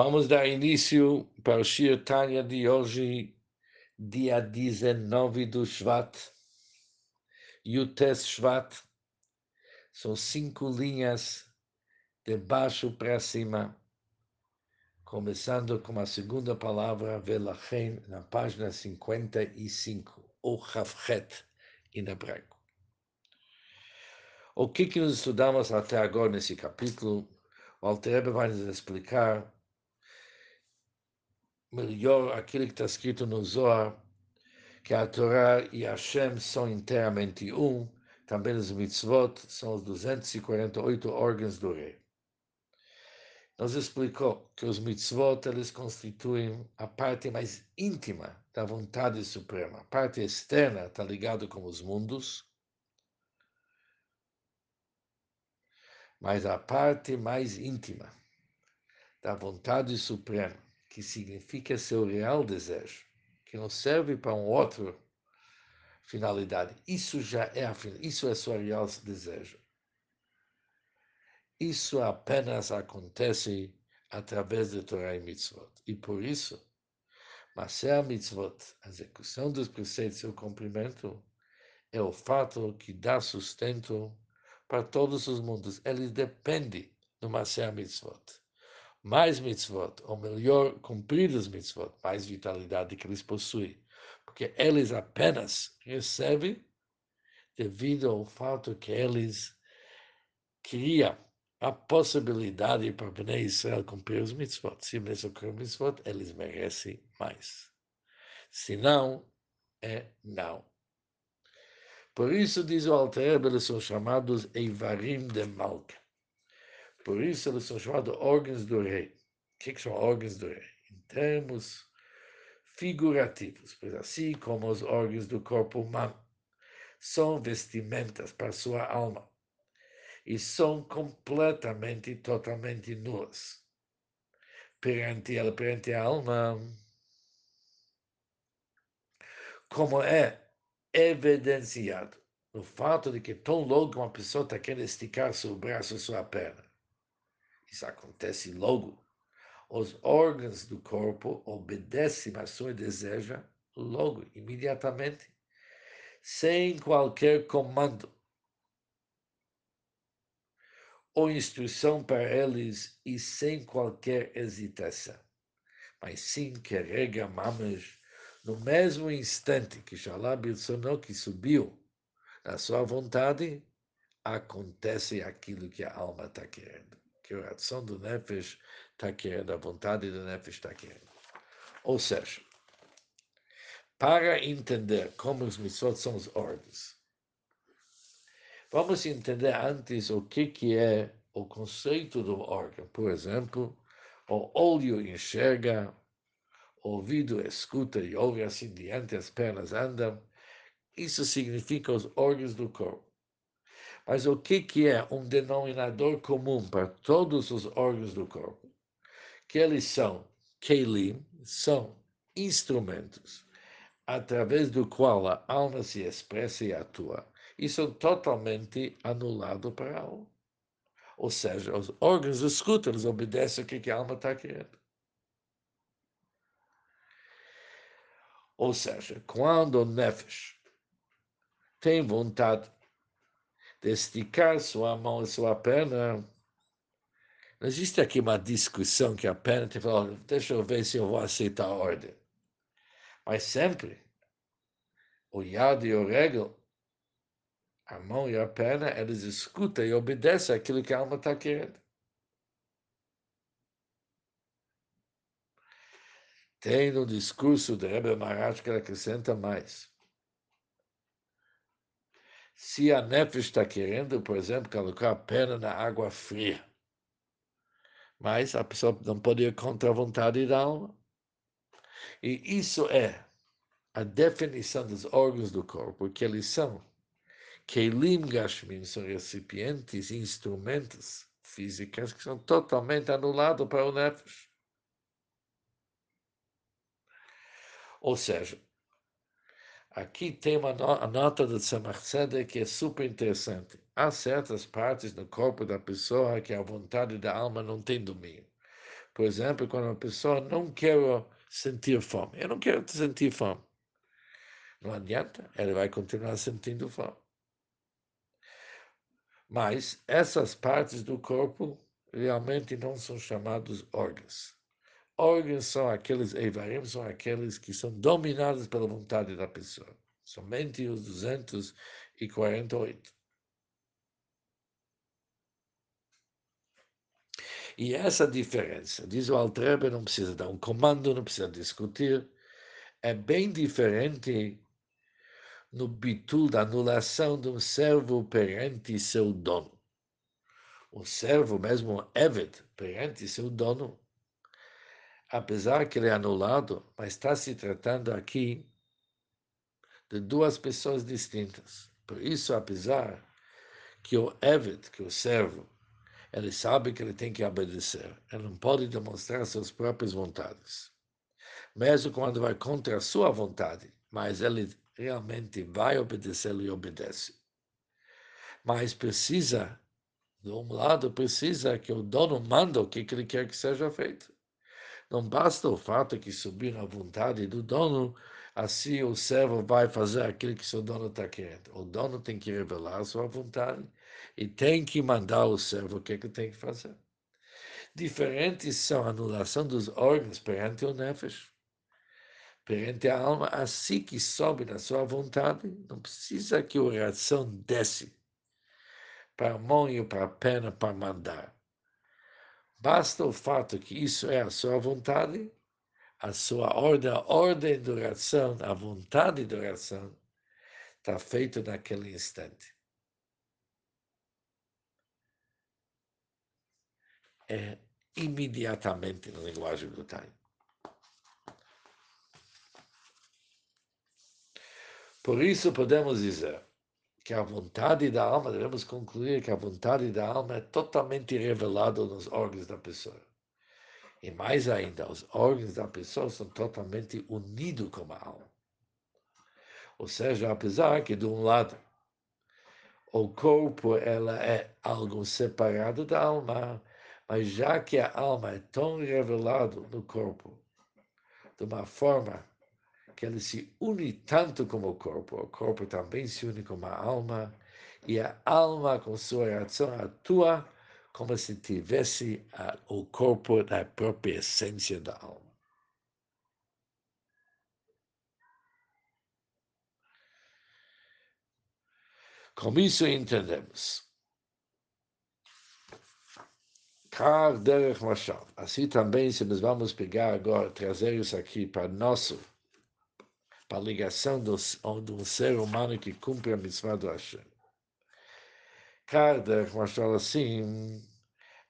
Vamos dar início para o Shir Tanya de hoje, dia 19 do Shvat. Yutes Shvat. São cinco linhas de baixo para cima, começando com a segunda palavra, Velachen, na página 55, ou Chavchet, em hebraico. O que, que nós estudamos até agora nesse capítulo? O Alter vai nos explicar melhor aquilo que está escrito no Zohar, que a Torá e Hashem são inteiramente um, também os mitzvot são os 248 órgãos do rei. Nos explicou que os mitzvot eles constituem a parte mais íntima da vontade suprema. A parte externa está ligada com os mundos, mas a parte mais íntima da vontade suprema que significa seu real desejo, que não serve para um outro finalidade. Isso já é a isso é seu real desejo. Isso apenas acontece através de Torah e Mitzvot. E por isso, Maser Mitzvot, a execução dos preceitos e o cumprimento, é o fato que dá sustento para todos os mundos. Ele depende do Maser Mitzvot mais mitzvot, ou melhor, cumprir os mitzvot, mais vitalidade que eles possuem. Porque eles apenas recebem devido ao fato que eles criam a possibilidade para Bnei Israel cumprir os mitzvot. Se eles cumprem os mitzvot, eles merecem mais. Se não, é não. Por isso, diz o Alter, eles são chamados Eivarim de Malka. Por isso eles são chamados órgãos do rei. O que, são órgãos do rei? Em termos figurativos, pois assim como os órgãos do corpo humano são vestimentas para sua alma e são completamente totalmente nuas perante ela, perante a alma, como é evidenciado no fato de que tão logo uma pessoa está querendo esticar seu braço, sua perna, isso acontece logo. Os órgãos do corpo obedecem a sua deseja logo, imediatamente, sem qualquer comando ou instrução para eles e sem qualquer hesitação. Mas sim que rega mamas no mesmo instante que Shalab que subiu na sua vontade, acontece aquilo que a alma está querendo que a ação do Nefesh está querendo, a vontade do Nefesh está querendo. Ou seja, para entender como os mitzvot são os ordens, vamos entender antes o que, que é o conceito do órgão. Por exemplo, o olho enxerga, o ouvido escuta e ouve assim diante, as pernas andam. Isso significa os órgãos do corpo. Mas o que, que é um denominador comum para todos os órgãos do corpo? Que eles são kelim, são instrumentos através do qual a alma se expressa e atua, e são totalmente anulados para a alma. Ou seja, os órgãos escutam, eles obedecem o que a alma está querendo. Ou seja, quando o nefesh tem vontade de esticar sua mão e sua perna. Não existe aqui uma discussão que a perna te fala, deixa eu ver se eu vou aceitar a ordem. Mas sempre, o yad e o regel, a mão e a perna, eles escutam e obedecem aquilo que a alma está querendo. Tem no discurso do Rebbe Maharaj que ele acrescenta mais. Se a nefesh está querendo, por exemplo, colocar a perna na água fria, mas a pessoa não pode ir contra a vontade da alma. E isso é a definição dos órgãos do corpo, que eles são. Kelim Gashmin são recipientes, instrumentos físicos que são totalmente anulados para o nefesh. Ou seja, Aqui tem uma nota do Tzemach que é super interessante. Há certas partes no corpo da pessoa que a vontade da alma não tem domínio. Por exemplo, quando uma pessoa não quer sentir fome. Eu não quero sentir fome. Não adianta, ela vai continuar sentindo fome. Mas essas partes do corpo realmente não são chamados órgãos. Órgãos são aqueles eivarim, são aqueles que são dominados pela vontade da pessoa. Somente os 248. E essa diferença, diz o Altrebe, não precisa dar um comando, não precisa discutir, é bem diferente no bitul da anulação de um servo perante seu dono. O servo, mesmo Evet, perante seu dono, apesar que ele é anulado, mas está se tratando aqui de duas pessoas distintas. Por isso, apesar que o Evet, que o servo, ele sabe que ele tem que obedecer. Ele não pode demonstrar suas próprias vontades. Mesmo quando vai contra a sua vontade, mas ele realmente vai obedecer e obedece. Mas precisa, de um lado, precisa que o dono manda o que ele quer que seja feito. Não basta o fato que subir na vontade do dono, assim o servo vai fazer aquilo que seu dono está querendo. O dono tem que revelar a sua vontade e tem que mandar o servo o que, ele tem que fazer. Diferentes são a anulação dos órgãos perante o nefesh, perante a alma, assim que sobe na sua vontade, não precisa que o reação desce para a mão e para a perna para mandar. Basta o fato que isso é a sua vontade, a sua ordem, a ordem de oração, a vontade de oração, está feito naquele instante. é imediatamente na linguagem do time. Por isso podemos dizer que a vontade da alma, devemos concluir que a vontade da alma é totalmente revelada nos órgãos da pessoa. E mais ainda, os órgãos da pessoa são totalmente unidos com a alma. Ou seja, apesar que de um lado o corpo ela é algo separado da alma, mas já que a alma é tão revelada no corpo, de uma forma que ele se une tanto como o corpo, o corpo também se une com a alma, e a alma, com sua reação, atua como se tivesse a, o corpo da própria essência da alma. Com isso entendemos Kar derech mashal. Assim também, se nós vamos pegar agora, trazer isso aqui para nosso, para a ligação de um ser humano que cumpre a mitzvah do Hashem. Kar derech mashal, assim,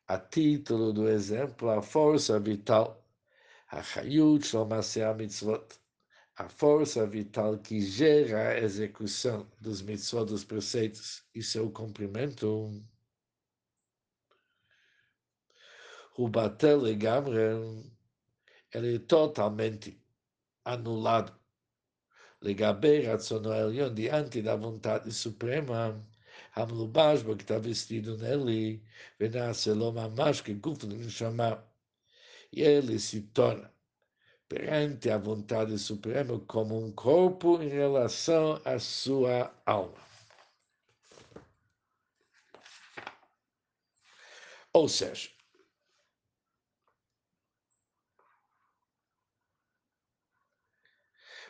a título do exemplo, a força vital, a chayut shlomasea mitzvot, a força vital que gera a execução dos mitzvot, dos preceitos e seu cumprimento, o batel legamre, ele é totalmente anulado. Legabe Ratzono Elion, diante da vontade suprema, Hamlubash, que está vestido nele, Venase Lomamash, que Guf chamar, e ele se torna perante a vontade suprema como um corpo em relação à sua alma. Ou seja,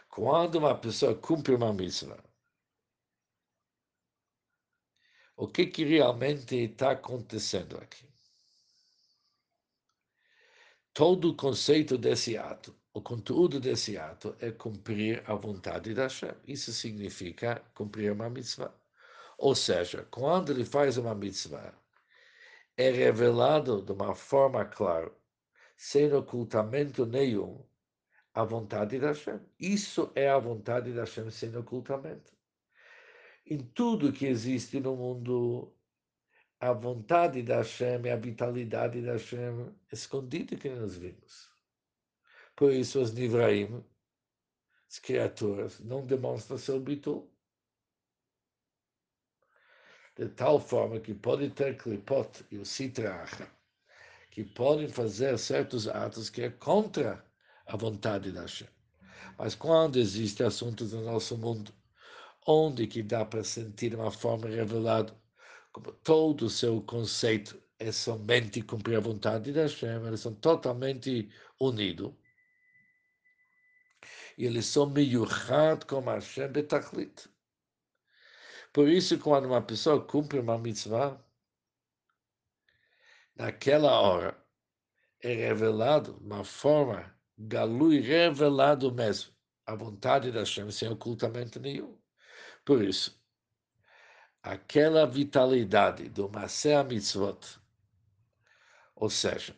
Quando uma pessoa cumpre uma mitzvah, o que, que realmente está acontecendo aqui? Todo o conceito desse ato, o conteúdo desse ato é cumprir a vontade da Hashem. Isso significa cumprir uma mitzvah. Ou seja, quando ele faz uma mitzvah, é revelado de uma forma clara, sem ocultamento nenhum, a vontade da Hashem. Isso é a vontade da Hashem sem ocultamento. Em tudo que existe no mundo, a vontade da Hashem e a vitalidade da Hashem escondida que nós vimos. Por isso, os Nivraim, as criaturas, não demonstram seu bitul. De tal forma que pode ter clipot e o citracha, que podem fazer certos atos que é contra a vontade da Hashem. Mas quando existem assuntos no nosso mundo onde que dá para sentir uma forma revelada, como todo o seu conceito é somente cumprir a vontade da Hashem, eles são totalmente unidos. E eles são miyuchad com Hashem betachlit. Por isso, quando uma pessoa cumpre uma mitzvah, naquela hora é revelado uma forma galui revelado mesmo a vontade da Hashem sem ocultamento nenhum. Por isso, aquela vitalidade do Maseh Mitzvot, ou seja,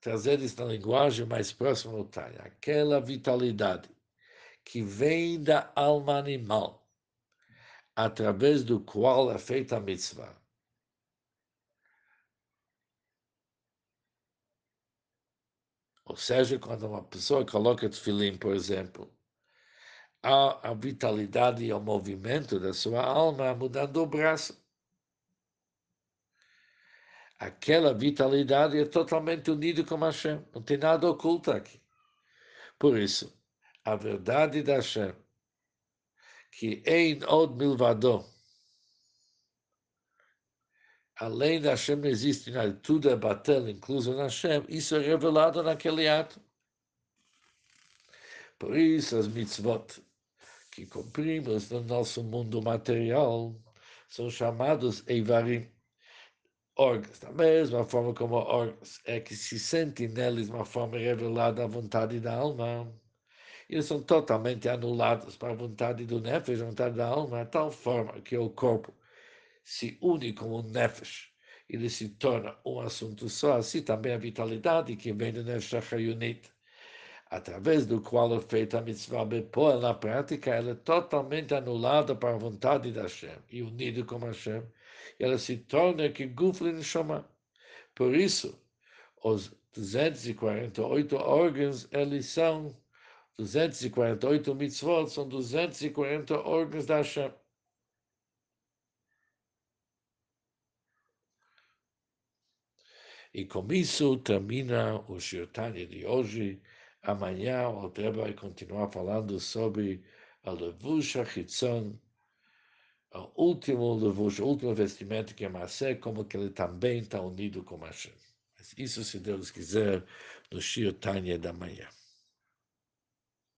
trazer isso na linguagem mais próxima do Tânia, aquela vitalidade que vem da alma animal, através do qual é feita a mitzvah. Ou seja, quando uma pessoa coloca tefilim, por exemplo, a, a vitalidade e o movimento da sua alma mudando o braço. Aquela vitalidade é totalmente unida com Hashem, não tem nada oculto aqui. Por isso, a verdade da Hashem, que em od milvado, além da Hashem não existe nada, tudo é batel, incluso na Hashem, isso é revelado naquele ato. Por isso as mitzvot que cumprimos no nosso mundo material são chamados Eivarim, órgãos. Da mesma forma como órgãos é que se sente neles uma forma revelada à vontade da alma. Eles são totalmente anulados para a vontade do Nefesh, a vontade da alma, de tal forma que o corpo se une com o Nefesh. Ele se torna um assunto só, assim também a vitalidade que vem do Nefesh Achayunit através do qual é feita a mitzvah Bepor, na prática, ela é totalmente anulada para a vontade da Hashem e unida com Hashem, ela se torna que Guflin chama. Por isso, os 248 órgãos, eles são 248 mitzvot, são 240 órgãos da Hashem. E com isso termina o Shirtanya de hoje. Amanhã o Alter vai continuar falando sobre a levusha chitzon, o último levush, o último vestimento que é Masé, como que ele também está unido com Hashem. Isso, se Deus quiser, no Shir Tanya da manhã.